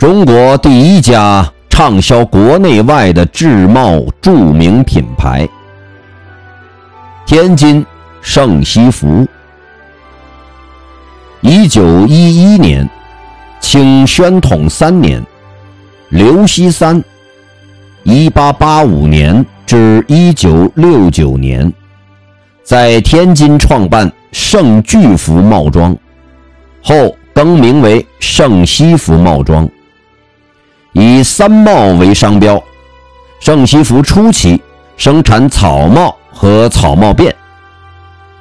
中国第一家畅销国内外的制帽著名品牌——天津盛西服。一九一一年，清宣统三年，刘锡三（一八八五年至一九六九年）在天津创办盛巨服帽庄，后更名为盛西服帽庄。以三帽为商标，盛西服初期生产草帽和草帽辫。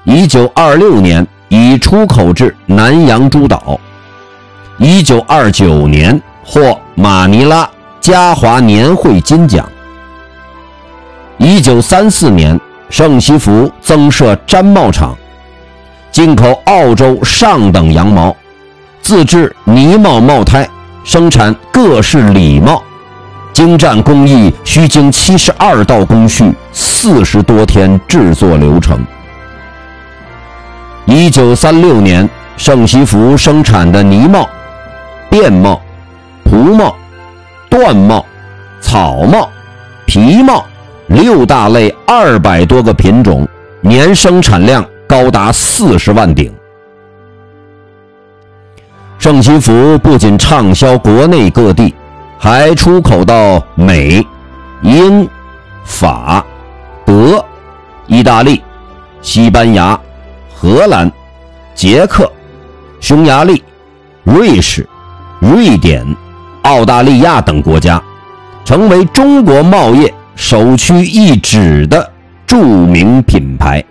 一九二六年已出口至南洋诸岛。一九二九年获马尼拉嘉华年会金奖。一九三四年，盛西服增设毡帽厂，进口澳洲上等羊毛，自制呢帽帽胎。生产各式礼帽，精湛工艺需经七十二道工序，四十多天制作流程。一九三六年，盛西服生产的呢帽、便帽、蒲帽、缎帽、草帽、皮帽六大类二百多个品种，年生产量高达四十万顶。盛西服不仅畅销国内各地，还出口到美、英、法、德、意大利、西班牙、荷兰、捷克、匈牙利、瑞士、瑞典、澳大利亚等国家，成为中国贸易首屈一指的著名品牌。